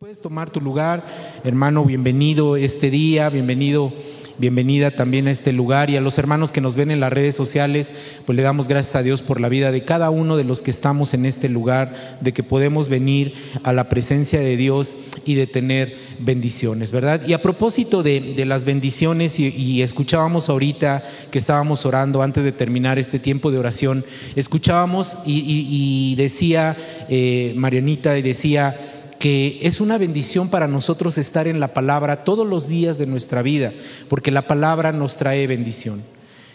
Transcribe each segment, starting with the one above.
Puedes tomar tu lugar, hermano, bienvenido este día, bienvenido, bienvenida también a este lugar y a los hermanos que nos ven en las redes sociales, pues le damos gracias a Dios por la vida de cada uno de los que estamos en este lugar, de que podemos venir a la presencia de Dios y de tener bendiciones, ¿verdad? Y a propósito de, las bendiciones, y, escuchábamos ahorita que estábamos orando antes de terminar este tiempo de oración, escuchábamos y decía eh, Marianita, y decía que es una bendición para nosotros estar en la palabra todos los días de nuestra vida, porque la palabra nos trae bendición.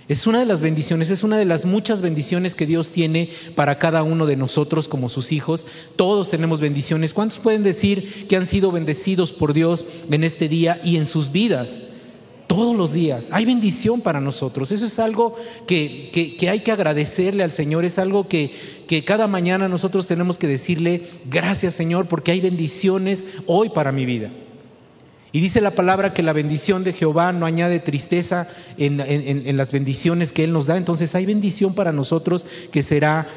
Es una de las bendiciones, es una de las muchas bendiciones que Dios tiene para cada uno de nosotros como sus hijos. Todos tenemos bendiciones. ¿Cuántos pueden decir que han sido bendecidos por Dios en este día y en sus vidas? Todos los días. Hay bendición para nosotros. Eso es algo que, que, hay que agradecerle al Señor. Es algo que, que cada mañana nosotros tenemos que decirle, gracias Señor, porque hay bendiciones hoy para mi vida. Y dice la palabra que la bendición de Jehová no añade tristeza en, en, las bendiciones que Él nos da. Entonces hay bendición para nosotros que será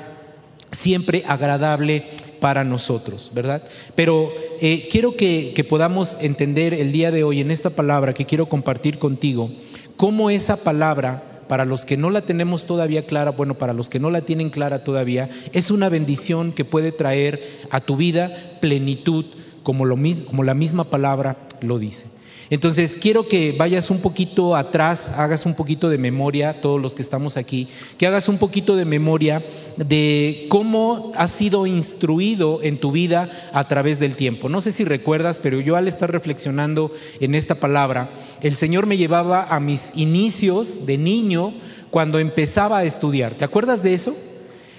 siempre agradable para nosotros, ¿verdad? Pero eh, quiero que podamos entender el día de hoy en esta palabra que quiero compartir contigo, cómo esa palabra para los que no la tenemos todavía clara, bueno, para los que no la tienen clara todavía, es una bendición que puede traer a tu vida plenitud, como, lo, como la misma palabra lo dice. Entonces, quiero que vayas un poquito atrás, hagas un poquito de memoria, todos los que estamos aquí, que hagas un poquito de memoria de cómo has sido instruido en tu vida a través del tiempo. No sé si recuerdas, pero yo al estar reflexionando en esta palabra, el Señor me llevaba a mis inicios de niño cuando empezaba a estudiar. ¿Te acuerdas de eso?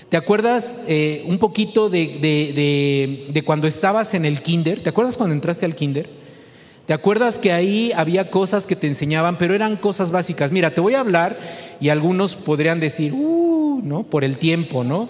¿Te acuerdas eh, un poquito de, de, de, de cuando estabas en el kinder? ¿Te acuerdas cuando entraste al kinder? ¿Te acuerdas que ahí había cosas que te enseñaban, pero eran cosas básicas? Mira, te voy a hablar y algunos podrían decir, uh, ¿no? Por el tiempo, ¿no?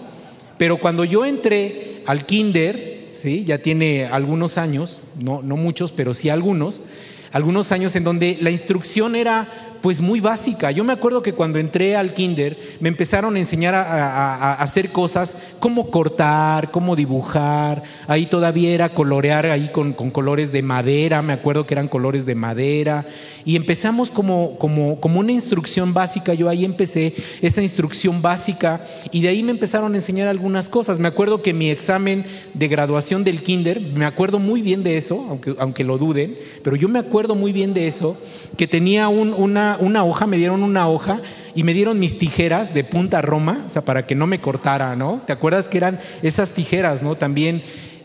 Pero cuando yo entré al kinder, ¿sí? Ya tiene algunos años, no, no muchos, pero sí algunos, algunos años en donde la instrucción era pues muy básica. Yo me acuerdo que cuando entré al kinder me empezaron a enseñar a, hacer cosas como cortar, cómo dibujar. Ahí todavía era colorear ahí con, con, colores de madera, me acuerdo que eran colores de madera. Y empezamos como, como, como una instrucción básica. Yo ahí empecé esa instrucción básica y de ahí me empezaron a enseñar algunas cosas. Me acuerdo que mi examen de graduación del kinder, me acuerdo muy bien de eso, aunque, aunque lo duden, pero yo me acuerdo muy bien de eso, que tenía un, una una hoja, me dieron una hoja y me dieron mis tijeras de punta roma, o sea, para que no me cortara, ¿no? ¿Te acuerdas que eran esas tijeras, ¿no? También.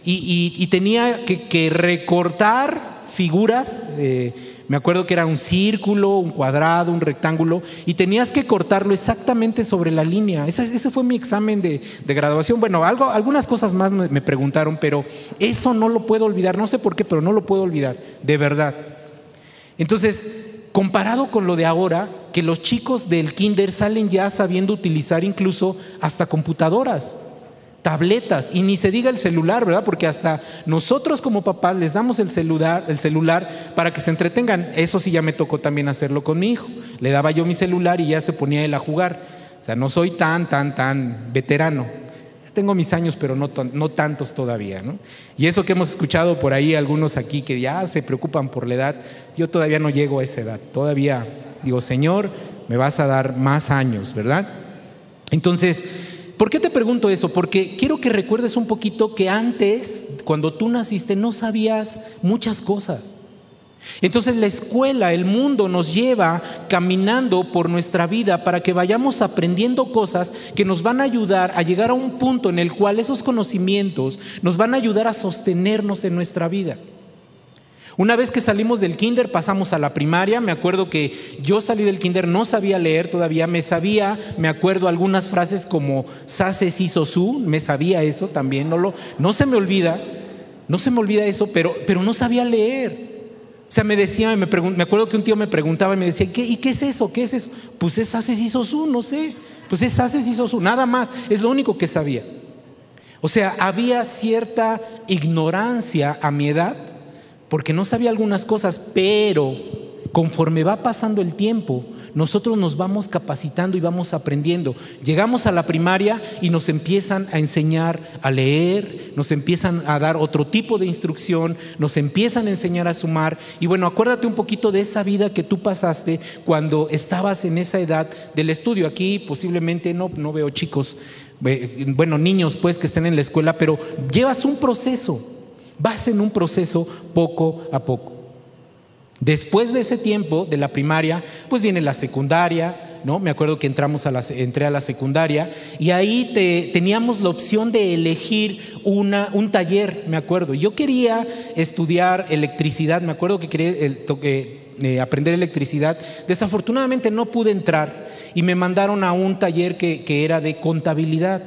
Y, tenía que, que, recortar figuras. Eh, me acuerdo que era un círculo, un cuadrado, un rectángulo, y tenías que cortarlo exactamente sobre la línea. Ese, ese fue mi examen de, de, graduación. Bueno, algo, algunas cosas más me, me preguntaron, pero eso no lo puedo olvidar. No sé por qué, pero no lo puedo olvidar, de verdad. Entonces, comparado con lo de ahora, que los chicos del kinder salen ya sabiendo utilizar incluso hasta computadoras, tabletas, y ni se diga el celular, ¿verdad? Porque hasta nosotros como papás les damos el celular, el celular para que se entretengan. Eso sí ya me tocó también hacerlo con mi hijo. Le daba yo mi celular y ya se ponía él a jugar. O sea, no soy tan, tan, tan veterano. Tengo mis años, pero no, no tantos todavía. ¿no? Y eso que hemos escuchado por ahí, algunos aquí que ya se preocupan por la edad, yo todavía no llego a esa edad. Todavía digo, Señor, me vas a dar más años, ¿verdad? Entonces, ¿por qué te pregunto eso? Porque quiero que recuerdes un poquito que antes, cuando tú naciste, no sabías muchas cosas. Entonces la escuela, el mundo nos lleva caminando por nuestra vida para que vayamos aprendiendo cosas que nos van a ayudar a llegar a un punto en el cual esos conocimientos nos van a ayudar a sostenernos en nuestra vida. Una vez que salimos del kinder pasamos a la primaria, me acuerdo que yo salí del kinder, no sabía leer todavía, me sabía, me acuerdo algunas frases como sase si su, me sabía eso también, no, lo, no se me olvida, no se me olvida eso, pero, pero no sabía leer. O sea, me decía, me, me, acuerdo que un tío me preguntaba y me decía, ¿Qué, ¿y qué es eso? ¿Qué es eso? Pues es haces y sosú, no sé. Pues es haces y sosú, nada más. Es lo único que sabía. O sea, había cierta ignorancia a mi edad porque no sabía algunas cosas, pero conforme va pasando el tiempo, nosotros nos vamos capacitando y vamos aprendiendo. Llegamos a la primaria y nos empiezan a enseñar a leer, nos empiezan a dar otro tipo de instrucción, nos empiezan a enseñar a sumar. Y bueno, acuérdate un poquito de esa vida que tú pasaste cuando estabas en esa edad del estudio. Aquí posiblemente no, no veo chicos, bueno, niños pues que estén en la escuela, pero llevas un proceso, vas en un proceso poco a poco. Después de ese tiempo de la primaria, pues viene la secundaria, ¿no? Me acuerdo que entramos a la, entré a la secundaria y ahí te, teníamos la opción de elegir una, un taller, me acuerdo. Yo quería estudiar electricidad, me acuerdo que quería eh, aprender electricidad. Desafortunadamente no pude entrar y me mandaron a un taller que, que era de contabilidad.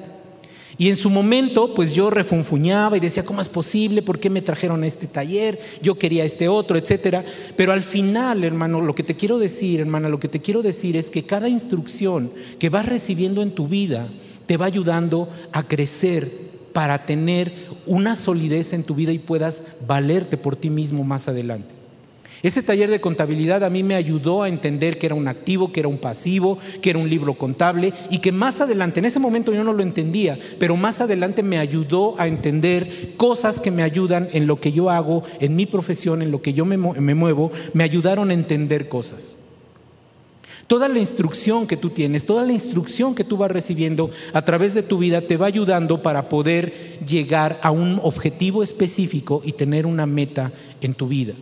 Y en su momento, pues yo refunfuñaba y decía, ¿cómo es posible? ¿Por qué me trajeron a este taller? Yo quería este otro, etcétera. Pero al final, hermano, lo que te quiero decir, hermana, lo que te quiero decir es que cada instrucción que vas recibiendo en tu vida te va ayudando a crecer para tener una solidez en tu vida y puedas valerte por ti mismo más adelante. Ese taller de contabilidad a mí me ayudó a entender que era un activo, que era un pasivo, que era un libro contable y que más adelante, en ese momento yo no lo entendía, pero más adelante me ayudó a entender cosas que me ayudan en lo que yo hago, en mi profesión, en lo que yo me, muevo, me ayudaron a entender cosas. Toda la instrucción que tú tienes, toda la instrucción que tú vas recibiendo a través de tu vida te va ayudando para poder llegar a un objetivo específico y tener una meta en tu vida.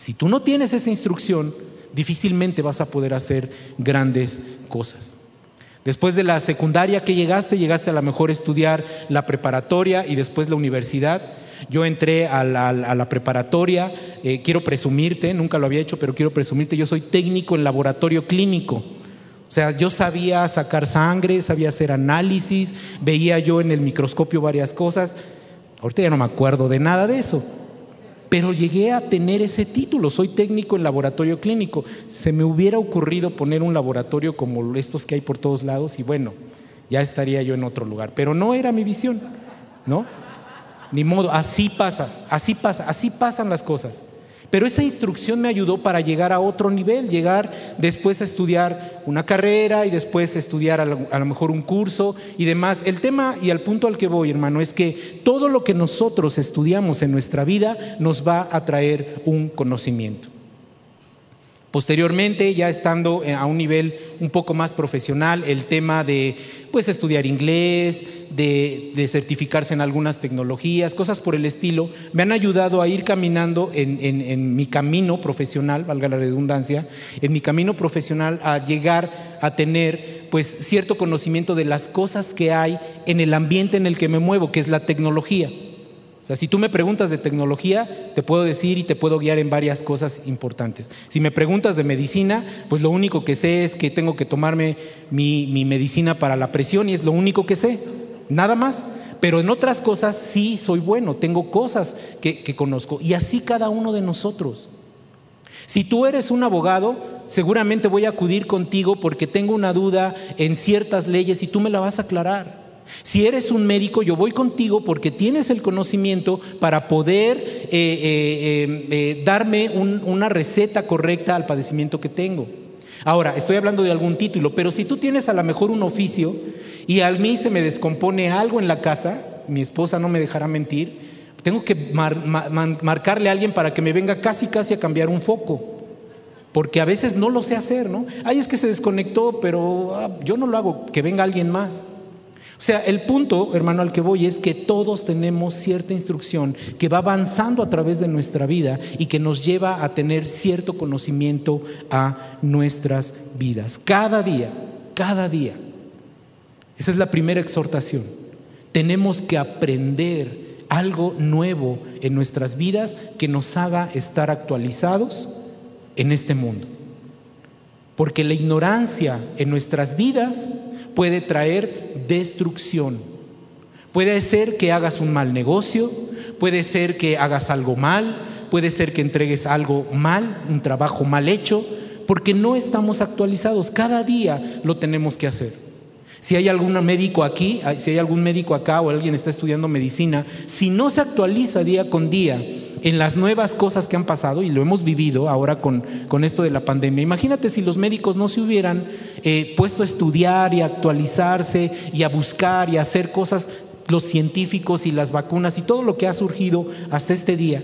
Si tú no tienes esa instrucción, difícilmente vas a poder hacer grandes cosas. Después de la secundaria que llegaste, llegaste a la mejor estudiar la preparatoria y después la universidad. Yo entré a la, preparatoria, eh, quiero presumirte, nunca lo había hecho, pero quiero presumirte, yo soy técnico en laboratorio clínico. O sea, yo sabía sacar sangre, sabía hacer análisis, veía yo en el microscopio varias cosas. Ahorita ya no me acuerdo de nada de eso pero llegué a tener ese título, soy técnico en laboratorio clínico. Se me hubiera ocurrido poner un laboratorio como estos que hay por todos lados y bueno, ya estaría yo en otro lugar, pero no era mi visión, ¿no? Ni modo, así pasa, así pasa, así pasan las cosas. Pero esa instrucción me ayudó para llegar a otro nivel, llegar después a estudiar una carrera y después estudiar a lo, mejor un curso y demás. El tema y al punto al que voy, hermano, es que todo lo que nosotros estudiamos en nuestra vida nos va a traer un conocimiento. Posteriormente, ya estando a un nivel un poco más profesional, el tema de pues estudiar inglés, de, certificarse en algunas tecnologías, cosas por el estilo, me han ayudado a ir caminando en, en mi camino profesional, valga la redundancia, en mi camino profesional a llegar a tener pues cierto conocimiento de las cosas que hay en el ambiente en el que me muevo, que es la tecnología. O sea, si tú me preguntas de tecnología, te puedo decir y te puedo guiar en varias cosas importantes. Si me preguntas de medicina, pues lo único que sé es que tengo que tomarme mi, medicina para la presión y es lo único que sé, nada más. Pero en otras cosas sí soy bueno, tengo cosas que, que conozco. Y así cada uno de nosotros. Si tú eres un abogado, seguramente voy a acudir contigo porque tengo una duda en ciertas leyes y tú me la vas a aclarar. Si eres un médico, yo voy contigo porque tienes el conocimiento para poder eh, eh, eh, darme una receta correcta al padecimiento que tengo. Ahora, estoy hablando de algún título, pero si tú tienes a lo mejor un oficio y a mí se me descompone algo en la casa, mi esposa no me dejará mentir, tengo que marcarle a alguien para que me venga casi casi a cambiar un foco. Porque a veces no lo sé hacer, ¿no? Ay, es que se desconectó, pero ah, yo no lo hago, que venga alguien más. O sea, el punto, hermano, al que voy es que todos tenemos cierta instrucción que va avanzando a través de nuestra vida y que nos lleva a tener cierto conocimiento a nuestras vidas. Cada día, cada día. Esa es la primera exhortación. Tenemos que aprender algo nuevo en nuestras vidas que nos haga estar actualizados en este mundo. Porque la ignorancia en nuestras vidas puede traer destrucción. Puede ser que hagas un mal negocio, puede ser que hagas algo mal, puede ser que entregues algo mal, un trabajo mal hecho, porque no estamos actualizados. Cada día lo tenemos que hacer. Si hay algún médico aquí, si hay algún médico acá o alguien está estudiando medicina, si no se actualiza día con día en las nuevas cosas que han pasado, y lo hemos vivido ahora con, con esto de la pandemia, imagínate si los médicos no se hubieran eh, puesto a estudiar y a actualizarse y a buscar y a hacer cosas, los científicos y las vacunas y todo lo que ha surgido hasta este día,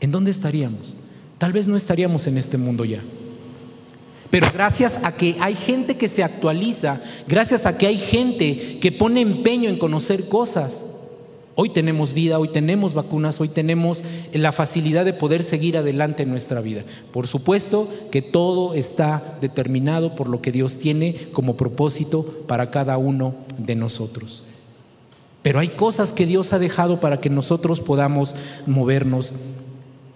¿en dónde estaríamos? Tal vez no estaríamos en este mundo ya. Pero gracias a que hay gente que se actualiza, gracias a que hay gente que pone empeño en conocer cosas, hoy tenemos vida, hoy tenemos vacunas, hoy tenemos la facilidad de poder seguir adelante en nuestra vida. Por supuesto que todo está determinado por lo que Dios tiene como propósito para cada uno de nosotros. Pero hay cosas que Dios ha dejado para que nosotros podamos movernos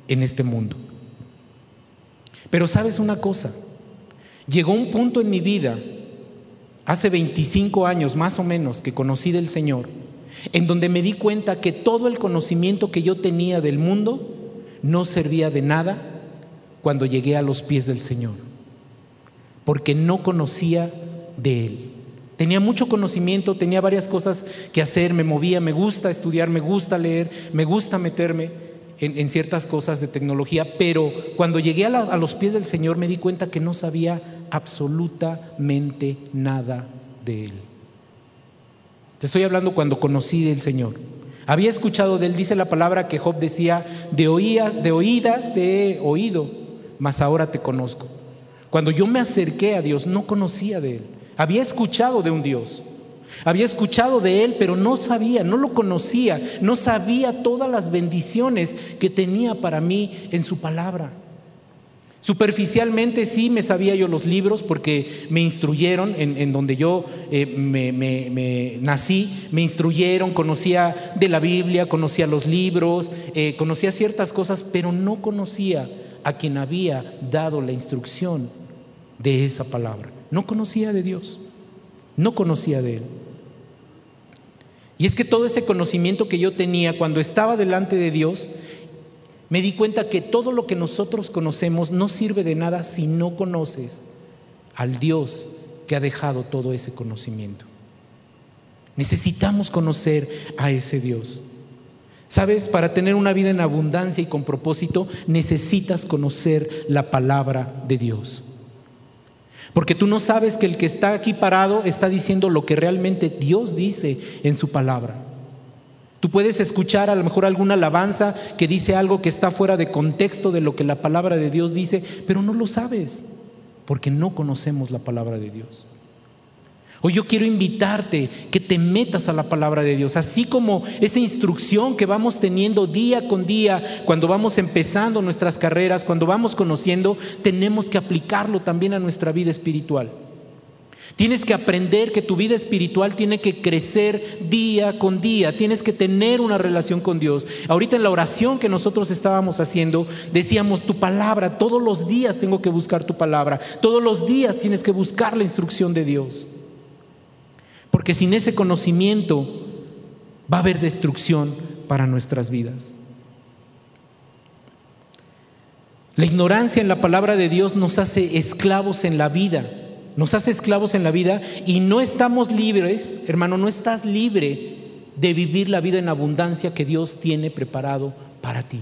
en este mundo. Pero sabes una cosa, Llegó un punto en mi vida, hace 25 años más o menos, que conocí del Señor, en donde me di cuenta que todo el conocimiento que yo tenía del mundo no servía de nada cuando llegué a los pies del Señor, porque no conocía de Él. Tenía mucho conocimiento, tenía varias cosas que hacer, me movía, me gusta estudiar, me gusta leer, me gusta meterme, en, ciertas cosas de tecnología, pero cuando llegué a, los pies del Señor me di cuenta que no sabía absolutamente nada de Él. Estoy hablando cuando conocí del Señor. Había escuchado de Él, dice la palabra que Job decía, de, oídas, de oídas te he oído, mas ahora te conozco. Cuando yo me acerqué a Dios no conocía de Él. Había escuchado de un Dios, había escuchado de Él, pero no sabía, no lo conocía, no sabía todas las bendiciones que tenía para mí en su palabra. Superficialmente sí me sabía yo los libros porque me instruyeron en, donde yo eh, me, nací, me instruyeron, conocía de la Biblia, conocía los libros, eh, conocía ciertas cosas, pero no conocía a quien había dado la instrucción de esa palabra. No conocía de Dios, no conocía de Él. Y es que todo ese conocimiento que yo tenía cuando estaba delante de Dios, me di cuenta que todo lo que nosotros conocemos no sirve de nada si no conoces al Dios que ha dejado todo ese conocimiento. Necesitamos conocer a ese Dios. Sabes, para tener una vida en abundancia y con propósito, necesitas conocer la palabra de Dios. Porque tú no sabes que el que está aquí parado está diciendo lo que realmente Dios dice en su palabra. Tú puedes escuchar a lo mejor alguna alabanza que dice algo que está fuera de contexto de lo que la palabra de Dios dice, pero no lo sabes porque no conocemos la palabra de Dios. Hoy yo quiero invitarte que te metas a la palabra de Dios, así como esa instrucción que vamos teniendo día con día cuando vamos empezando nuestras carreras, cuando vamos conociendo, tenemos que aplicarlo también a nuestra vida espiritual. Tienes que aprender que tu vida espiritual tiene que crecer día con día, tienes que tener una relación con Dios. Ahorita en la oración que nosotros estábamos haciendo, decíamos, tu palabra, todos los días tengo que buscar tu palabra, todos los días tienes que buscar la instrucción de Dios. Porque sin ese conocimiento va a haber destrucción para nuestras vidas. La ignorancia en la palabra de Dios nos hace esclavos en la vida, nos hace esclavos en la vida y no estamos libres, hermano, no estás libre de vivir la vida en abundancia que Dios tiene preparado para ti.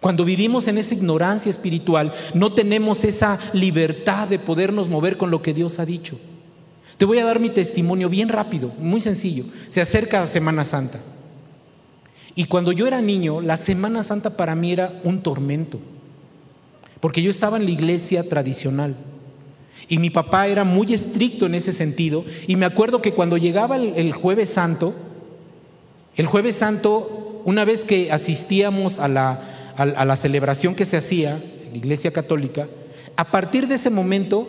Cuando vivimos en esa ignorancia espiritual, no tenemos esa libertad de podernos mover con lo que Dios ha dicho. Te voy a dar mi testimonio bien rápido, muy sencillo. Se acerca la Semana Santa. Y cuando yo era niño, la Semana Santa para mí era un tormento. Porque yo estaba en la iglesia tradicional. Y mi papá era muy estricto en ese sentido. Y me acuerdo que cuando llegaba el, jueves santo, el jueves santo, una vez que asistíamos a la, a la celebración que se hacía en la iglesia católica, a partir de ese momento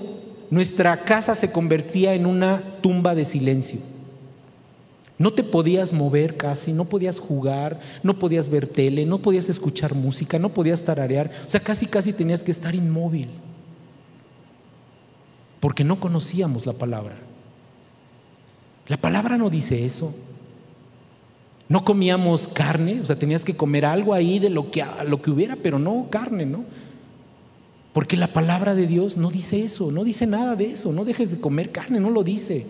nuestra casa se convertía en una tumba de silencio. No te podías mover casi, no podías jugar, no podías ver tele, no podías escuchar música, no podías tararear. O sea, casi, casi tenías que estar inmóvil. Porque no conocíamos la palabra. La palabra no dice eso. No comíamos carne, o sea, tenías que comer algo ahí de lo que, lo que hubiera, pero no carne, ¿no? Porque la palabra de Dios no dice eso, no dice nada de eso, no dejes de comer carne, no lo dice.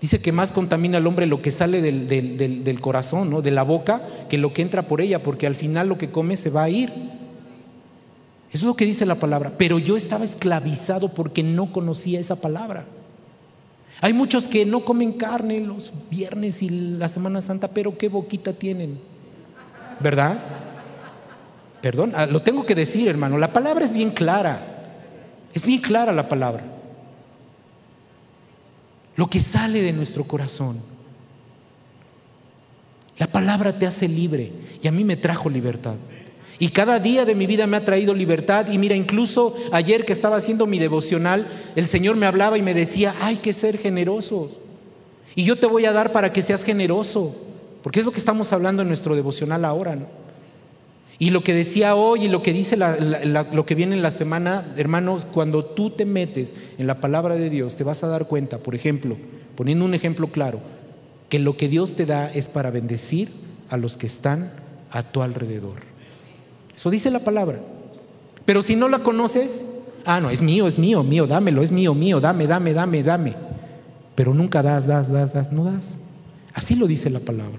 Dice que más contamina al hombre lo que sale del, del, corazón, ¿no? de la boca, que lo que entra por ella, porque al final lo que come se va a ir. Es lo que dice la palabra. Pero yo estaba esclavizado porque no conocía esa palabra. Hay muchos que no comen carne los viernes y la Semana Santa, pero qué boquita tienen. ¿Verdad? Perdón, ah, lo tengo que decir, hermano. La palabra es bien clara. Es bien clara la palabra lo que sale de nuestro corazón. La palabra te hace libre y a mí me trajo libertad. Y cada día de mi vida me ha traído libertad. Y mira, incluso ayer que estaba haciendo mi devocional, el Señor me hablaba y me decía, hay que ser generosos. Y yo te voy a dar para que seas generoso. Porque es lo que estamos hablando en nuestro devocional ahora. Y lo que decía hoy y lo que dice lo que viene en la semana, hermanos, cuando tú te metes en la palabra de Dios, te vas a dar cuenta, por ejemplo, poniendo un ejemplo claro, que lo que Dios te da es para bendecir a los que están a tu alrededor. Eso dice la palabra. Pero si no la conoces, ah, no, es mío, es mío, mío, dámelo, es mío, mío, dame, dame, dame, dame. Pero nunca das, das, das, das, no das. Así lo dice la palabra.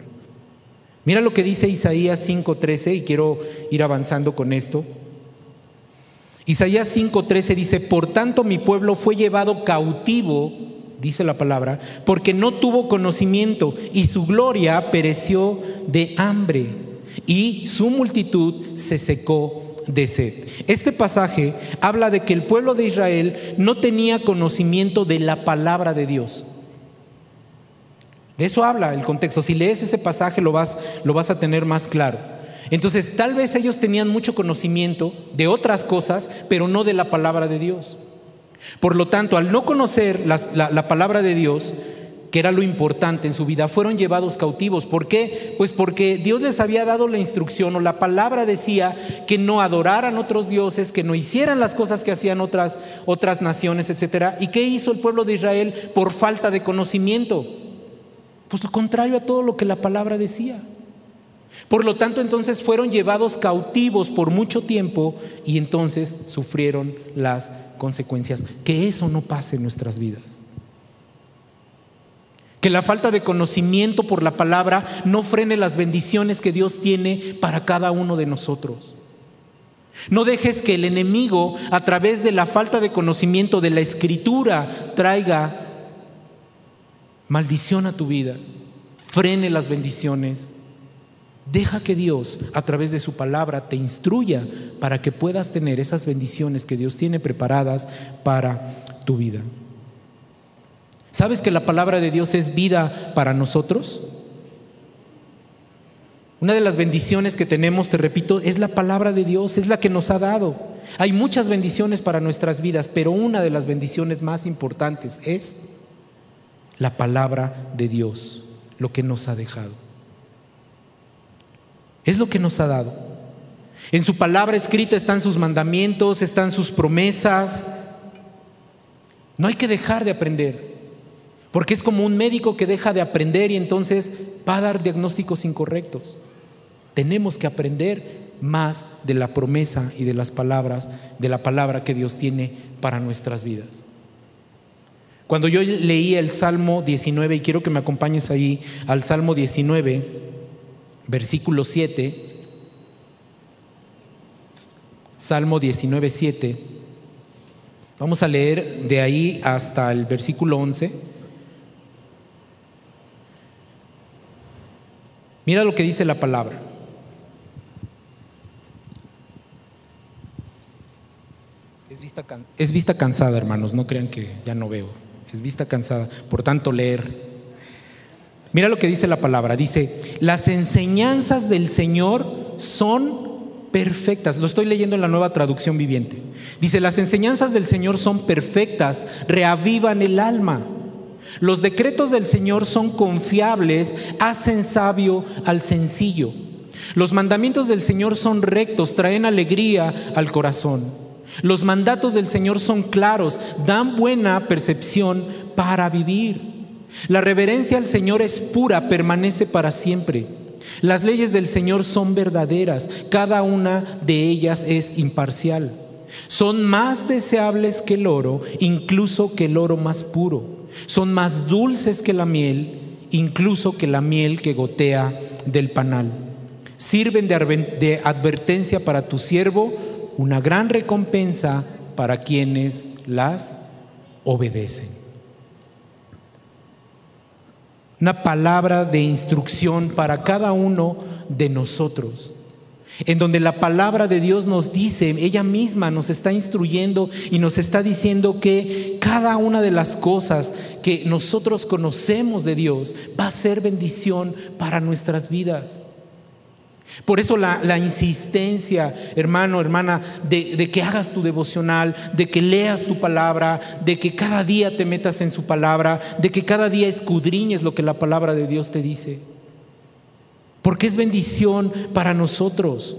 Mira lo que dice Isaías 5:13 y quiero ir avanzando con esto. Isaías 5:13 dice, por tanto mi pueblo fue llevado cautivo, dice la palabra, porque no tuvo conocimiento y su gloria pereció de hambre y su multitud se secó de sed. Este pasaje habla de que el pueblo de Israel no tenía conocimiento de la palabra de Dios. De eso habla el contexto. Si lees ese pasaje lo vas, lo vas a tener más claro. Entonces, tal vez ellos tenían mucho conocimiento de otras cosas, pero no de la palabra de Dios. Por lo tanto, al no conocer la, la, palabra de Dios, que era lo importante en su vida, fueron llevados cautivos. ¿Por qué? Pues porque Dios les había dado la instrucción o la palabra decía que no adoraran otros dioses, que no hicieran las cosas que hacían otras, otras naciones, etc. ¿Y qué hizo el pueblo de Israel por falta de conocimiento? Pues lo contrario a todo lo que la palabra decía. Por lo tanto, entonces fueron llevados cautivos por mucho tiempo y entonces sufrieron las consecuencias. Que eso no pase en nuestras vidas. Que la falta de conocimiento por la palabra no frene las bendiciones que Dios tiene para cada uno de nosotros. No dejes que el enemigo, a través de la falta de conocimiento de la escritura, traiga maldición a tu vida, frene las bendiciones. Deja que Dios, a través de su palabra, te instruya para que puedas tener esas bendiciones que Dios tiene preparadas para tu vida. ¿Sabes que la palabra de Dios es vida para nosotros? Una de las bendiciones que tenemos, te repito, es la palabra de Dios, es la que nos ha dado. Hay muchas bendiciones para nuestras vidas, pero una de las bendiciones más importantes es la palabra de Dios, lo que nos ha dejado. Es lo que nos ha dado. En su palabra escrita están sus mandamientos, están sus promesas. No hay que dejar de aprender, porque es como un médico que deja de aprender y entonces va a dar diagnósticos incorrectos. Tenemos que aprender más de la promesa y de las palabras, de la palabra que Dios tiene para nuestras vidas. Cuando yo leí el Salmo 19, y quiero que me acompañes ahí al Salmo 19, versículo 7, Salmo 19, 7, vamos a leer de ahí hasta el versículo 11. Mira lo que dice la palabra. Es vista, es vista cansada, hermanos, no crean que ya no veo es vista cansada, por tanto leer. Mira lo que dice la palabra, dice, las enseñanzas del Señor son perfectas. Lo estoy leyendo en la nueva traducción viviente. Dice, las enseñanzas del Señor son perfectas, reavivan el alma. Los decretos del Señor son confiables, hacen sabio al sencillo. Los mandamientos del Señor son rectos, traen alegría al corazón. Los mandatos del Señor son claros, dan buena percepción para vivir. La reverencia al Señor es pura, permanece para siempre. Las leyes del Señor son verdaderas, cada una de ellas es imparcial. Son más deseables que el oro, incluso que el oro más puro. Son más dulces que la miel, incluso que la miel que gotea del panal. Sirven de advertencia para tu siervo, una gran recompensa para quienes las obedecen. Una palabra de instrucción para cada uno de nosotros en donde la palabra de Dios nos dice, ella misma nos está instruyendo y nos está diciendo que cada una de las cosas que nosotros conocemos de Dios va a ser bendición para nuestras vidas. Por eso la, insistencia, hermano, hermana, de, que hagas tu devocional, de que leas tu palabra, de que cada día te metas en su palabra, de que cada día escudriñes lo que la palabra de Dios te dice porque es bendición para nosotros.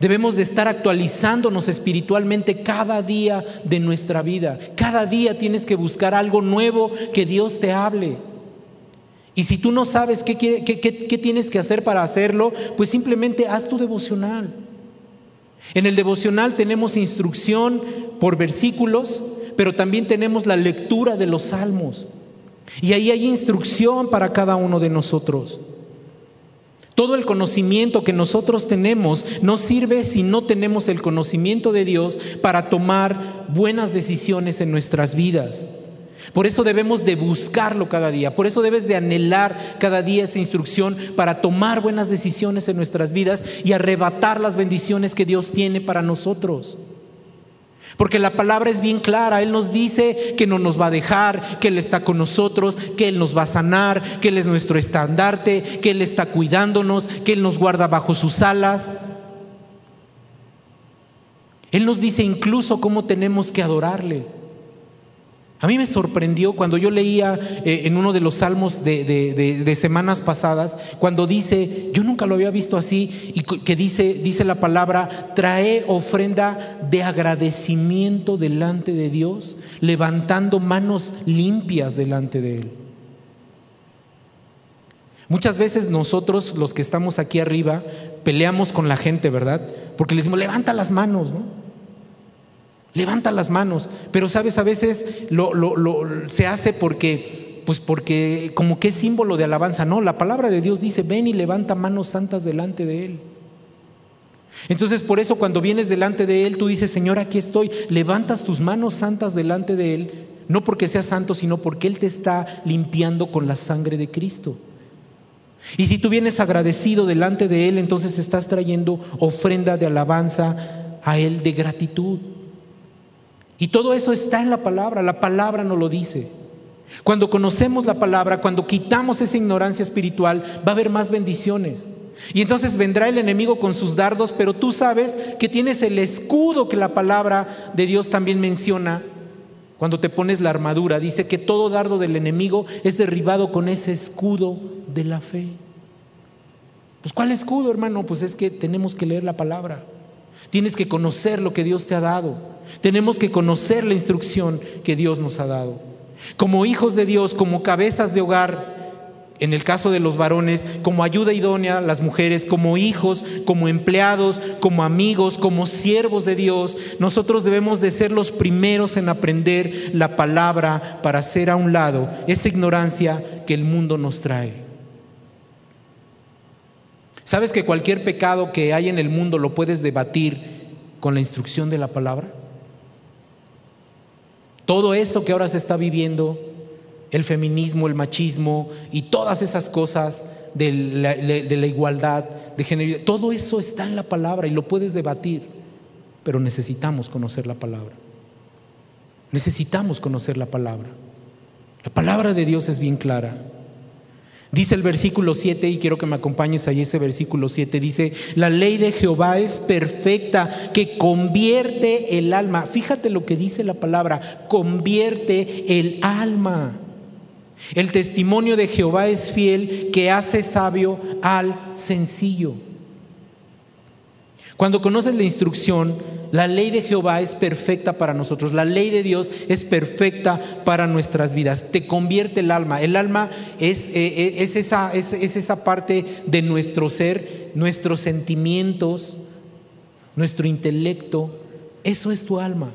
Debemos de estar actualizándonos espiritualmente cada día de nuestra vida. Cada día tienes que buscar algo nuevo que Dios te hable. Y si tú no sabes qué, qué, tienes que hacer para hacerlo, pues simplemente haz tu devocional. En el devocional tenemos instrucción por versículos, pero también tenemos la lectura de los salmos. Y ahí hay instrucción para cada uno de nosotros. Todo el conocimiento que nosotros tenemos no sirve si no tenemos el conocimiento de Dios para tomar buenas decisiones en nuestras vidas. Por eso debemos de buscarlo cada día, por eso debes de anhelar cada día esa instrucción para tomar buenas decisiones en nuestras vidas y arrebatar las bendiciones que Dios tiene para nosotros. Porque la palabra es bien clara. Él nos dice que no nos va a dejar, que Él está con nosotros, que Él nos va a sanar, que Él es nuestro estandarte, que Él está cuidándonos, que Él nos guarda bajo sus alas. Él nos dice incluso cómo tenemos que adorarle. A mí me sorprendió cuando yo leía eh, en uno de los salmos de, semanas pasadas, cuando dice, yo nunca lo había visto así, y que dice, dice la palabra, trae ofrenda de agradecimiento delante de Dios, levantando manos limpias delante de Él. Muchas veces nosotros, los que estamos aquí arriba, peleamos con la gente, ¿verdad? Porque le decimos, levanta las manos, ¿no? Levanta las manos, pero sabes, a veces lo, se hace porque, pues porque como que es símbolo de alabanza. No, la palabra de Dios dice, ven y levanta manos santas delante de Él. Entonces por eso cuando vienes delante de Él, tú dices, Señor, aquí estoy, levantas tus manos santas delante de Él, no porque seas santo, sino porque Él te está limpiando con la sangre de Cristo. Y si tú vienes agradecido delante de Él, entonces estás trayendo ofrenda de alabanza a Él de gratitud. Y todo eso está en la palabra, la palabra nos lo dice. Cuando conocemos la palabra, cuando quitamos esa ignorancia espiritual, va a haber más bendiciones. Y entonces vendrá el enemigo con sus dardos, pero tú sabes que tienes el escudo que la palabra de Dios también menciona. Cuando te pones la armadura, dice que todo dardo del enemigo es derribado con ese escudo de la fe. Pues ¿cuál escudo, hermano? Pues es que tenemos que leer la palabra. Tienes que conocer lo que Dios te ha dado. Tenemos que conocer la instrucción que Dios nos ha dado. Como hijos de Dios, como cabezas de hogar, en el caso de los varones, como ayuda idónea, las mujeres, como hijos, como empleados, como amigos, como siervos de Dios, nosotros debemos de ser los primeros en aprender la palabra para hacer a un lado esa ignorancia que el mundo nos trae. ¿Sabes que cualquier pecado que hay en el mundo lo puedes debatir con la instrucción de la palabra? Todo eso que ahora se está viviendo, el feminismo, el machismo y todas esas cosas de la, igualdad de género, todo eso está en la palabra y lo puedes debatir, pero necesitamos conocer la palabra. Necesitamos conocer la palabra. La palabra de Dios es bien clara. Dice el versículo 7, y quiero que me acompañes ahí ese versículo 7, dice, la ley de Jehová es perfecta, que convierte el alma. Fíjate lo que dice la palabra, convierte el alma. El testimonio de Jehová es fiel, que hace sabio al sencillo. Cuando conoces la instrucción, la ley de Jehová es perfecta para nosotros, la ley de Dios es perfecta para nuestras vidas, te convierte el alma. El alma es, eh, eh, es, esa, es, esa parte de nuestro ser, nuestros sentimientos, nuestro intelecto, eso es tu alma.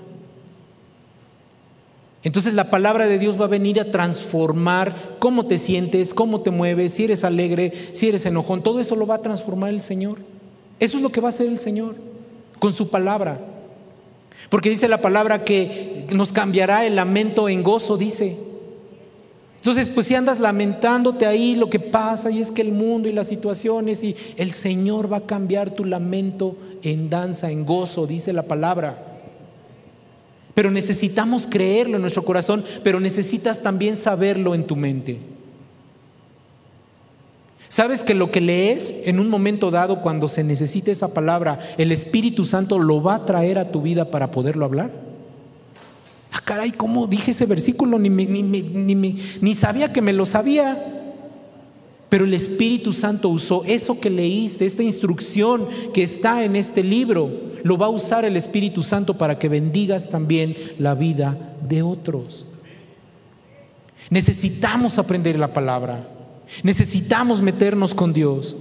Entonces la palabra de Dios va a venir a transformar cómo te sientes, cómo te mueves, si eres alegre, si eres enojón, todo eso lo va a transformar el Señor. Eso es lo que va a hacer el Señor con su palabra. Porque dice la palabra que nos cambiará el lamento en gozo, dice. Entonces, pues si andas lamentándote ahí lo que pasa y es que el mundo y las situaciones y el Señor va a cambiar tu lamento en danza, en gozo, dice la palabra. Pero necesitamos creerlo en nuestro corazón, pero necesitas también saberlo en tu mente. ¿Sabes que lo que lees en un momento dado, cuando se necesite esa palabra, el Espíritu Santo lo va a traer a tu vida para poderlo hablar? Ah, caray, ¿cómo dije ese versículo? Ni, ni, ni, ni sabía que me lo sabía. Pero el Espíritu Santo usó eso que leíste, esta instrucción que está en este libro, lo va a usar el Espíritu Santo para que bendigas también la vida de otros. Necesitamos aprender la palabra, necesitamos meternos con Dios.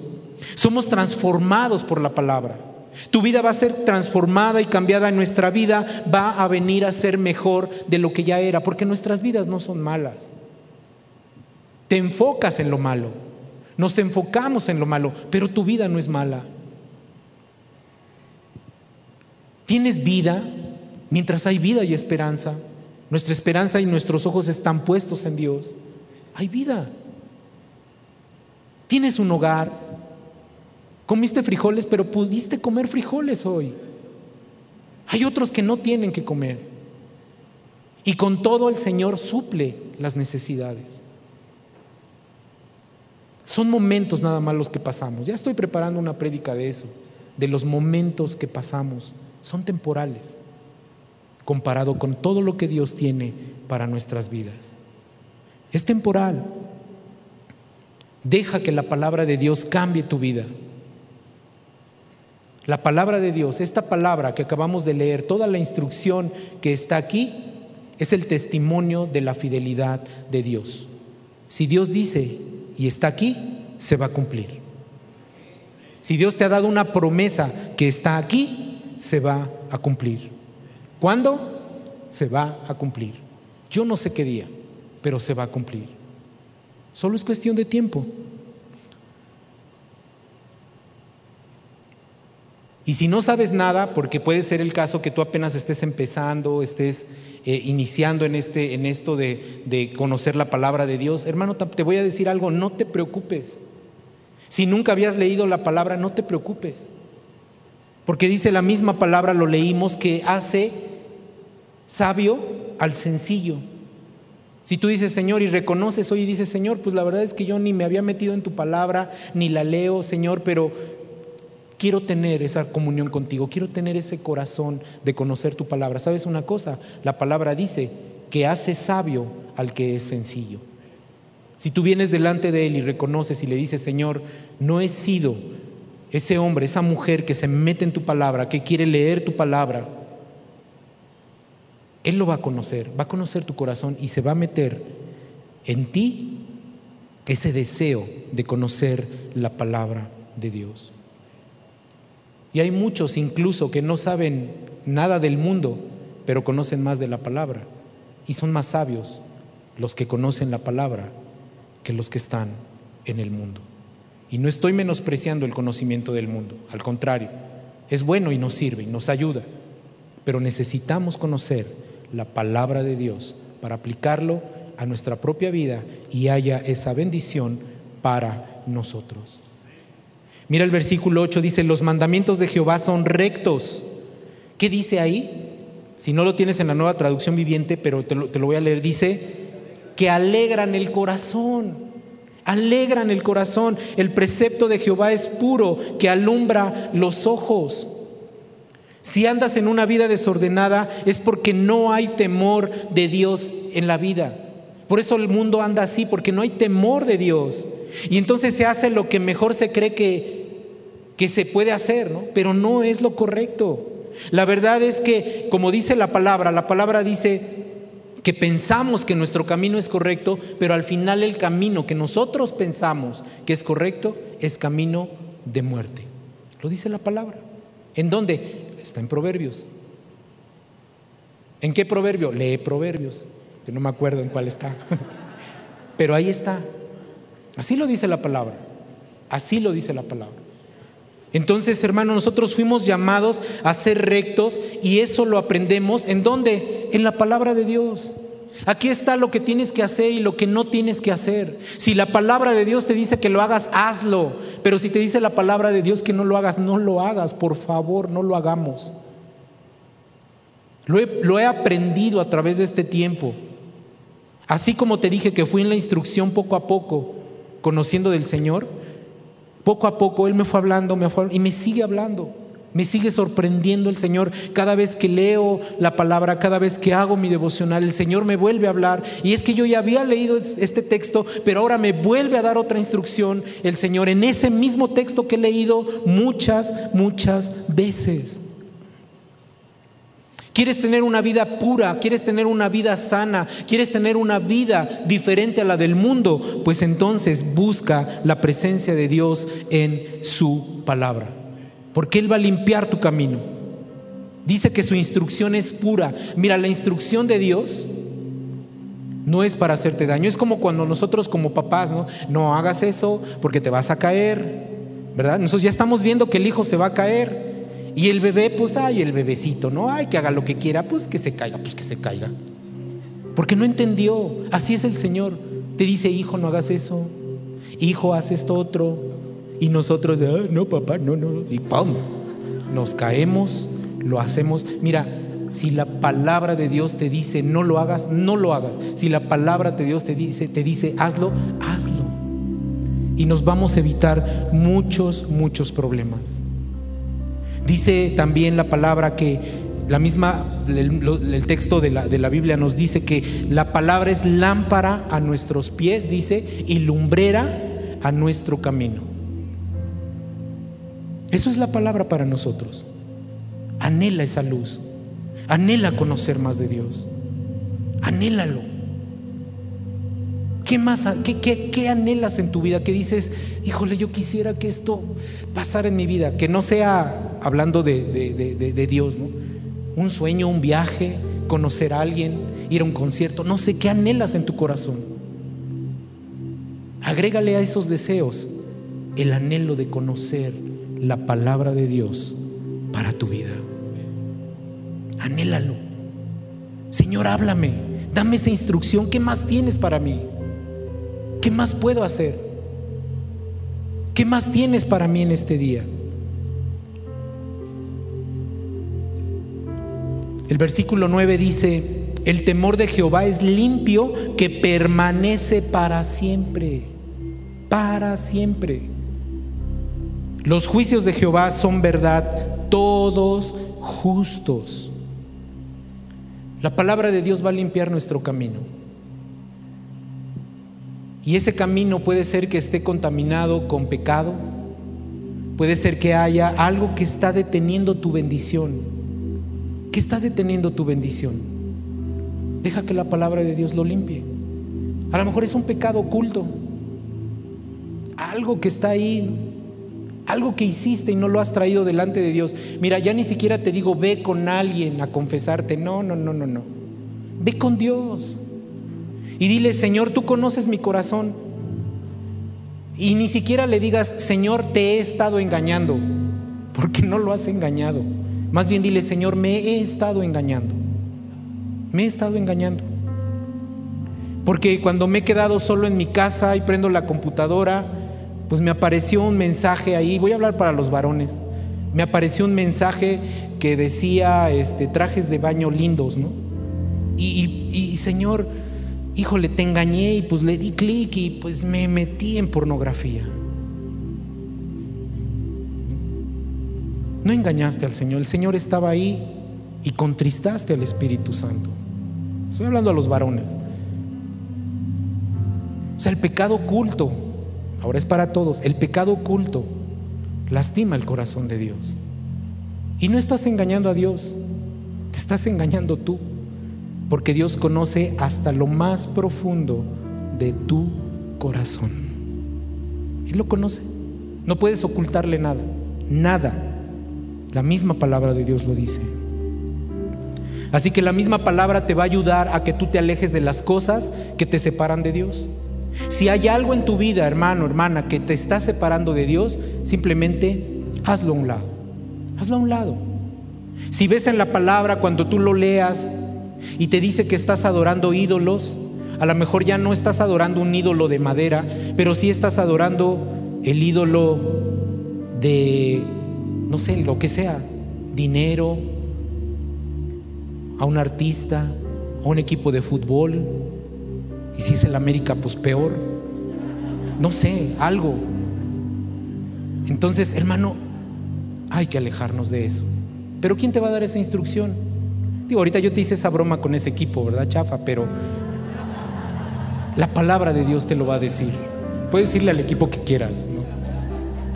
Somos transformados por la palabra. Tu vida va a ser transformada y cambiada, nuestra vida va a venir a ser mejor de lo que ya era, porque nuestras vidas no son malas. Te enfocas en lo malo nos enfocamos en lo malo, pero tu vida no es mala. Tienes vida mientras hay vida y esperanza. Nuestra esperanza y nuestros ojos están puestos en Dios. Hay vida. Tienes un hogar. Comiste frijoles, pero pudiste comer frijoles hoy. Hay otros que no tienen que comer. Y con todo el Señor suple las necesidades. Son momentos nada más los que pasamos. Ya estoy preparando una prédica de eso, de los momentos que pasamos. Son temporales comparado con todo lo que Dios tiene para nuestras vidas. Es temporal. Deja que la palabra de Dios cambie tu vida. La palabra de Dios, esta palabra que acabamos de leer, toda la instrucción que está aquí, es el testimonio de la fidelidad de Dios. Si Dios dice y está aquí, se va a cumplir. Si Dios te ha dado una promesa que está aquí, se va a cumplir. ¿Cuándo? Se va a cumplir. Yo no sé qué día, pero se va a cumplir. Solo es cuestión de tiempo. Y si no sabes nada, porque puede ser el caso que tú apenas estés empezando, estés eh, iniciando en, este, en esto de, de conocer la palabra de Dios, hermano, te voy a decir algo, no te preocupes. Si nunca habías leído la palabra, no te preocupes. Porque dice la misma palabra, lo leímos, que hace sabio al sencillo. Si tú dices Señor y reconoces hoy y dices Señor, pues la verdad es que yo ni me había metido en tu palabra, ni la leo, Señor, pero quiero tener esa comunión contigo, quiero tener ese corazón de conocer tu palabra. ¿Sabes una cosa? La palabra dice que hace sabio al que es sencillo. Si tú vienes delante de Él y reconoces y le dices, Señor, no he sido ese hombre, esa mujer que se mete en tu palabra, que quiere leer tu palabra, Él lo va a conocer, va a conocer tu corazón y se va a meter en ti ese deseo de conocer la palabra de Dios. Y hay muchos incluso que no saben nada del mundo, pero conocen más de la palabra. Y son más sabios los que conocen la palabra que los que están en el mundo. Y no estoy menospreciando el conocimiento del mundo, al contrario, es bueno y nos sirve y nos ayuda, pero necesitamos conocer la palabra de Dios para aplicarlo a nuestra propia vida y haya esa bendición para nosotros. Mira el versículo 8, dice, los mandamientos de Jehová son rectos. ¿Qué dice ahí? Si no lo tienes en la nueva traducción viviente, pero te lo, te lo voy a leer, dice, que alegran el corazón, alegran el corazón. El precepto de Jehová es puro, que alumbra los ojos. Si andas en una vida desordenada es porque no hay temor de Dios en la vida. Por eso el mundo anda así, porque no hay temor de Dios. Y entonces se hace lo que mejor se cree que que se puede hacer, ¿no? pero no es lo correcto. La verdad es que, como dice la palabra, la palabra dice que pensamos que nuestro camino es correcto, pero al final el camino que nosotros pensamos que es correcto es camino de muerte. Lo dice la palabra. ¿En dónde? Está en Proverbios. ¿En qué proverbio? Lee Proverbios. que no me acuerdo en cuál está. Pero ahí está. Así lo dice la palabra. Así lo dice la palabra. Entonces, hermano, nosotros fuimos llamados a ser rectos y eso lo aprendemos en dónde? En la palabra de Dios. Aquí está lo que tienes que hacer y lo que no tienes que hacer. Si la palabra de Dios te dice que lo hagas, hazlo. Pero si te dice la palabra de Dios que no lo hagas, no lo hagas. Por favor, no lo hagamos. Lo he, aprendido a través de este tiempo. Así como te dije que fui en la instrucción poco a poco, conociendo del Señor, poco a poco Él me fue hablando, y me sigue hablando. Me sigue sorprendiendo el Señor. Cada vez que leo la palabra, cada vez que hago mi devocional, el Señor me vuelve a hablar. Y es que yo ya había leído este texto, pero ahora me vuelve a dar otra instrucción el Señor en ese mismo texto que he leído muchas, muchas veces. ¿Quieres tener una vida pura? ¿Quieres tener una vida sana? ¿Quieres tener una vida diferente a la del mundo? Pues entonces busca la presencia de Dios en su palabra. Porque Él va a limpiar tu camino. Dice que su instrucción es pura. Mira, la instrucción de Dios no es para hacerte daño. Es como cuando nosotros como papás, ¿no? No hagas eso porque te vas a caer, ¿verdad? Nosotros ya estamos viendo que el hijo se va a caer. Y el bebé, pues, ay, el bebecito, ¿no? Ay, que haga lo que quiera, pues que se caiga, pues que se caiga. Porque no entendió. Así es el Señor. Te dice, hijo, no hagas eso. Hijo, haz esto otro. Y nosotros, ah, no, papá, no, no. Y ¡pum! Nos caemos, lo hacemos. Mira, si la palabra de Dios te dice no lo hagas, no lo hagas. Si la palabra de Dios te dice, te dice hazlo, hazlo. Y nos vamos a evitar muchos, muchos problemas. Dice también la palabra que la misma, el, texto de la, de la, Biblia nos dice que la palabra es lámpara a nuestros pies, dice, y lumbrera a nuestro camino. Eso es la palabra para nosotros. Anhela esa luz. Anhela conocer más de Dios. Anhélalo. ¿Qué más? Qué, anhelas en tu vida? ¿Qué dices, híjole, yo quisiera que esto pasara en mi vida? Que no sea hablando de, de Dios, ¿no? Un sueño, un viaje, conocer a alguien, ir a un concierto. No sé, ¿qué anhelas en tu corazón? Agrégale a esos deseos el anhelo de conocer la palabra de Dios para tu vida. Anhélalo. Señor, háblame. Dame esa instrucción. ¿Qué más tienes para mí? ¿Qué más puedo hacer? ¿Qué más tienes para mí en este día? El versículo 9 dice, el temor de Jehová es limpio que permanece para siempre, para siempre. Los juicios de Jehová son verdad, todos justos. La palabra de Dios va a limpiar nuestro camino. Y ese camino puede ser que esté contaminado con pecado, puede ser que haya algo que está deteniendo tu bendición. ¿Qué está deteniendo tu bendición? Deja que la palabra de Dios lo limpie. A lo mejor es un pecado oculto, algo que está ahí, algo que hiciste y no lo has traído delante de Dios. Mira, ya ni siquiera te digo, ve con alguien a confesarte. No, no, no, no, no. Ve con Dios. Y dile, Señor, tú conoces mi corazón. Y ni siquiera le digas, Señor, te he estado engañando, porque no lo has engañado. Más bien dile, Señor, me he estado engañando. Me he estado engañando. Porque cuando me he quedado solo en mi casa y prendo la computadora, pues me apareció un mensaje ahí, voy a hablar para los varones, me apareció un mensaje que decía este, trajes de baño lindos, ¿no? Y, y Señor, híjole, te engañé y pues le di clic y pues me metí en pornografía. No engañaste al Señor, el Señor estaba ahí y contristaste al Espíritu Santo. Estoy hablando a los varones. O sea, el pecado oculto, ahora es para todos, el pecado oculto lastima el corazón de Dios. Y no estás engañando a Dios, te estás engañando tú porque Dios conoce hasta lo más profundo de tu corazón. Él lo conoce. No puedes ocultarle nada, nada. La misma palabra de Dios lo dice. Así que la misma palabra te va a ayudar a que tú te alejes de las cosas que te separan de Dios. Si hay algo en tu vida, hermano, hermana, que te está separando de Dios, simplemente hazlo a un lado. Hazlo a un lado. Si ves en la palabra cuando tú lo leas y te dice que estás adorando ídolos, a lo mejor ya no estás adorando un ídolo de madera, pero sí estás adorando el ídolo de, no sé, lo que sea, dinero, a un artista, a un equipo de fútbol, y si es el América, pues peor, no sé, algo. Entonces, hermano, hay que alejarnos de eso. Pero ¿quién te va a dar esa instrucción? Digo, ahorita yo te hice esa broma con ese equipo, ¿verdad, chafa? Pero la palabra de Dios te lo va a decir. Puedes decirle al equipo que quieras.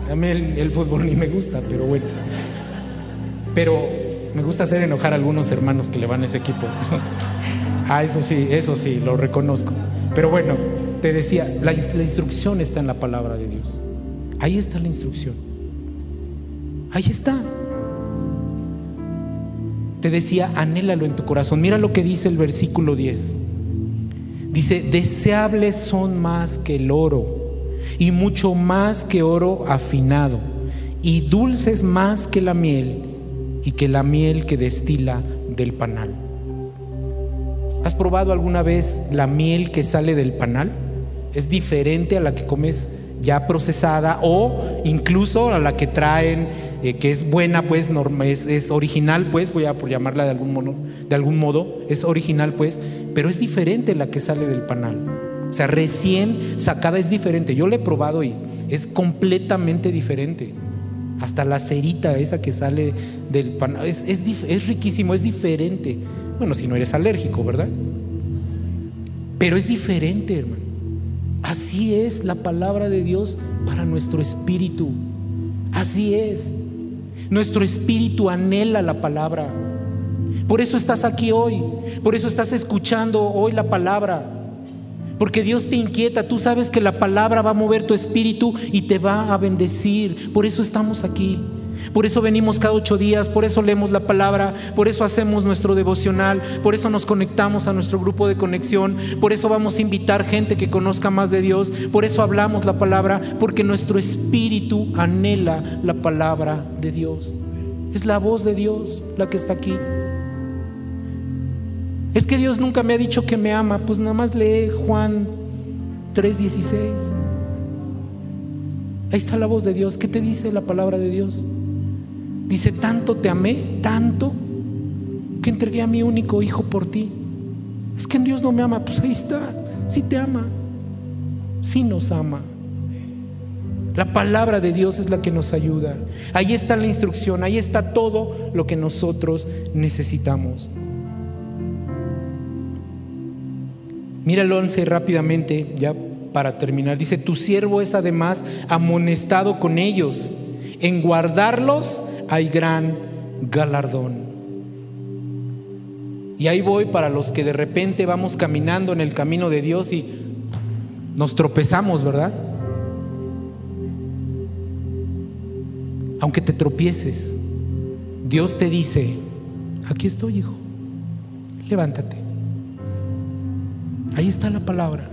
A mí el, fútbol ni me gusta, pero bueno. Pero me gusta hacer enojar a algunos hermanos que le van a ese equipo. ah, eso sí, eso sí, lo reconozco. Pero bueno, te decía, la, instrucción está en la palabra de Dios. Ahí está la instrucción. Ahí está. Te decía, anhélalo en tu corazón. Mira lo que dice el versículo 10. Dice, deseables son más que el oro y mucho más que oro afinado y dulces más que la miel y que la miel que destila del panal. ¿Has probado alguna vez la miel que sale del panal? Es diferente a la que comes ya procesada o incluso a la que traen eh, que es buena, pues, es, es, original, pues, voy a por llamarla de algún, modo, de algún modo, es original, pues, pero es diferente la que sale del panal. O sea, recién sacada es diferente. Yo la he probado y es completamente diferente. Hasta la cerita esa que sale del panal es, es, es riquísimo, es diferente. Bueno, si no eres alérgico, ¿verdad? Pero es diferente, hermano. Así es la palabra de Dios para nuestro espíritu. Así es. Nuestro espíritu anhela la palabra. Por eso estás aquí hoy. Por eso estás escuchando hoy la palabra. Porque Dios te inquieta. Tú sabes que la palabra va a mover tu espíritu y te va a bendecir. Por eso estamos aquí. Por eso venimos cada ocho días, por eso leemos la palabra, por eso hacemos nuestro devocional, por eso nos conectamos a nuestro grupo de conexión, por eso vamos a invitar gente que conozca más de Dios, por eso hablamos la palabra, porque nuestro espíritu anhela la palabra de Dios. Es la voz de Dios la que está aquí. Es que Dios nunca me ha dicho que me ama, pues nada más lee Juan 3:16. Ahí está la voz de Dios. ¿Qué te dice la palabra de Dios? Dice, tanto te amé, tanto, que entregué a mi único hijo por ti. Es que Dios no me ama, pues ahí está, sí te ama, sí nos ama. La palabra de Dios es la que nos ayuda. Ahí está la instrucción, ahí está todo lo que nosotros necesitamos. Mira el 11 rápidamente, ya para terminar. Dice, tu siervo es además amonestado con ellos en guardarlos hay gran galardón. Y ahí voy para los que de repente vamos caminando en el camino de Dios y nos tropezamos, ¿verdad? Aunque te tropieces, Dios te dice, aquí estoy, hijo, levántate. Ahí está la palabra.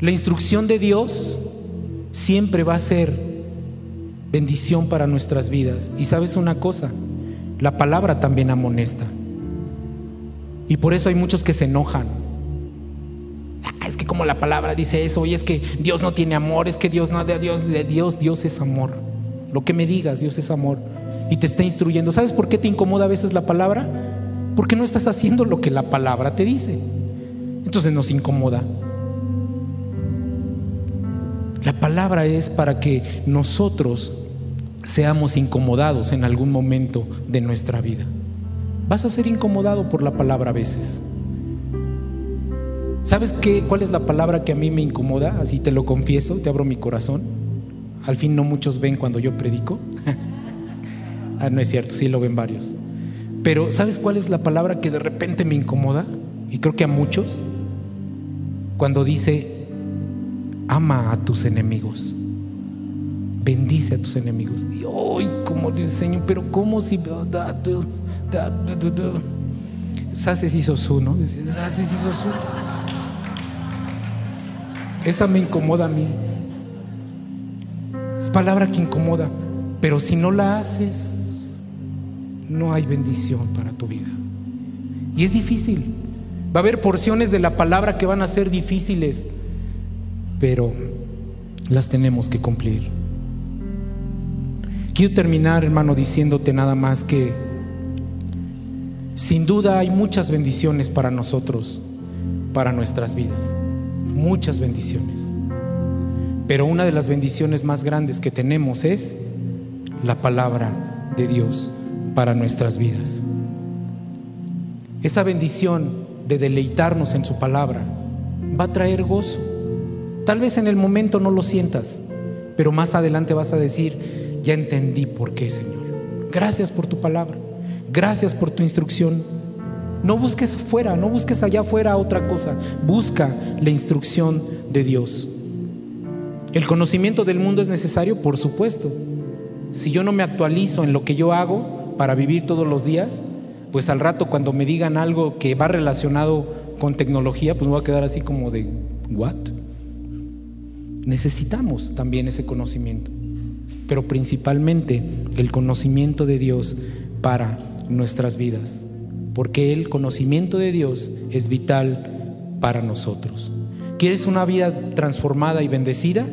La instrucción de Dios siempre va a ser bendición para nuestras vidas. Y sabes una cosa, la palabra también amonesta. Y por eso hay muchos que se enojan. Ah, es que como la palabra dice eso, y es que Dios no tiene amor, es que Dios no de Dios, de Dios, Dios es amor. Lo que me digas, Dios es amor. Y te está instruyendo. ¿Sabes por qué te incomoda a veces la palabra? Porque no estás haciendo lo que la palabra te dice. Entonces nos incomoda. La palabra es para que nosotros seamos incomodados en algún momento de nuestra vida. Vas a ser incomodado por la palabra a veces. ¿Sabes qué, cuál es la palabra que a mí me incomoda? Así te lo confieso, te abro mi corazón. Al fin no muchos ven cuando yo predico. ah, no es cierto, sí lo ven varios. Pero ¿sabes cuál es la palabra que de repente me incomoda? Y creo que a muchos. Cuando dice, ama a tus enemigos bendice a tus enemigos. Y hoy, como le enseño, pero ¿cómo si... Sases hizo su, ¿no? Sases hizo su. Esa me incomoda a mí. Es palabra que incomoda. Pero si no la haces, no hay bendición para tu vida. Y es difícil. Va a haber porciones de la palabra que van a ser difíciles, pero las tenemos que cumplir. Quiero terminar, hermano, diciéndote nada más que sin duda hay muchas bendiciones para nosotros, para nuestras vidas, muchas bendiciones. Pero una de las bendiciones más grandes que tenemos es la palabra de Dios para nuestras vidas. Esa bendición de deleitarnos en su palabra va a traer gozo. Tal vez en el momento no lo sientas, pero más adelante vas a decir, ya entendí por qué, Señor. Gracias por tu palabra. Gracias por tu instrucción. No busques fuera, no busques allá afuera otra cosa. Busca la instrucción de Dios. ¿El conocimiento del mundo es necesario? Por supuesto. Si yo no me actualizo en lo que yo hago para vivir todos los días, pues al rato cuando me digan algo que va relacionado con tecnología, pues me voy a quedar así como de, ¿what? Necesitamos también ese conocimiento pero principalmente el conocimiento de Dios para nuestras vidas, porque el conocimiento de Dios es vital para nosotros. ¿Quieres una vida transformada y bendecida?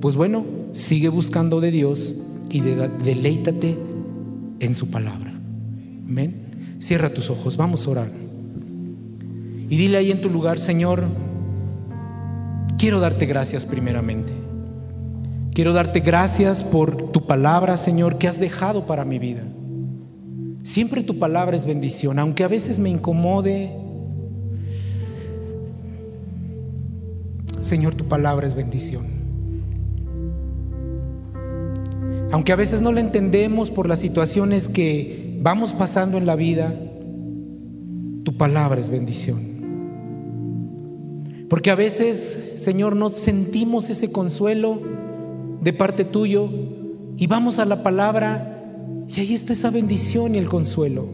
Pues bueno, sigue buscando de Dios y deleítate en su palabra. Amén. Cierra tus ojos, vamos a orar. Y dile ahí en tu lugar, Señor, quiero darte gracias primeramente. Quiero darte gracias por tu palabra, Señor, que has dejado para mi vida. Siempre tu palabra es bendición, aunque a veces me incomode. Señor, tu palabra es bendición. Aunque a veces no la entendemos por las situaciones que vamos pasando en la vida, tu palabra es bendición. Porque a veces, Señor, no sentimos ese consuelo de parte tuyo y vamos a la palabra y ahí está esa bendición y el consuelo.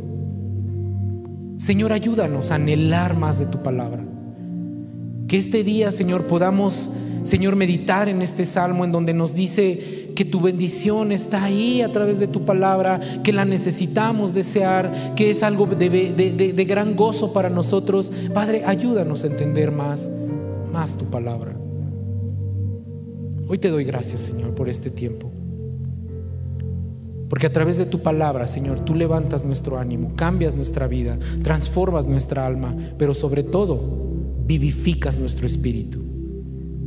Señor, ayúdanos a anhelar más de tu palabra. Que este día, Señor, podamos, Señor, meditar en este salmo en donde nos dice que tu bendición está ahí a través de tu palabra, que la necesitamos desear, que es algo de, gran gozo para nosotros. Padre, ayúdanos a entender más, más tu palabra. Hoy te doy gracias, Señor, por este tiempo. Porque a través de tu palabra, Señor, tú levantas nuestro ánimo, cambias nuestra vida, transformas nuestra alma, pero sobre todo vivificas nuestro espíritu.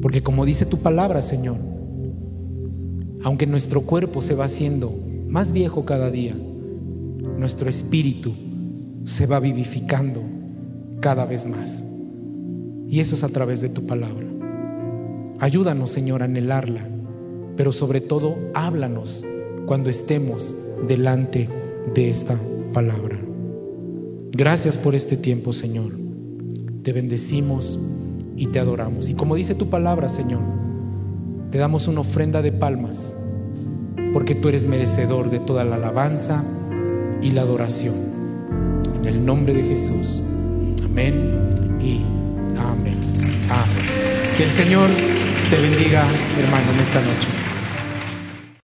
Porque como dice tu palabra, Señor, aunque nuestro cuerpo se va haciendo más viejo cada día, nuestro espíritu se va vivificando cada vez más. Y eso es a través de tu palabra. Ayúdanos, Señor, a anhelarla, pero sobre todo háblanos cuando estemos delante de esta palabra. Gracias por este tiempo, Señor. Te bendecimos y te adoramos. Y como dice tu palabra, Señor, te damos una ofrenda de palmas, porque tú eres merecedor de toda la alabanza y la adoración. En el nombre de Jesús. Amén y amén. Amén. Que el Señor te bendiga, hermano, en esta noche.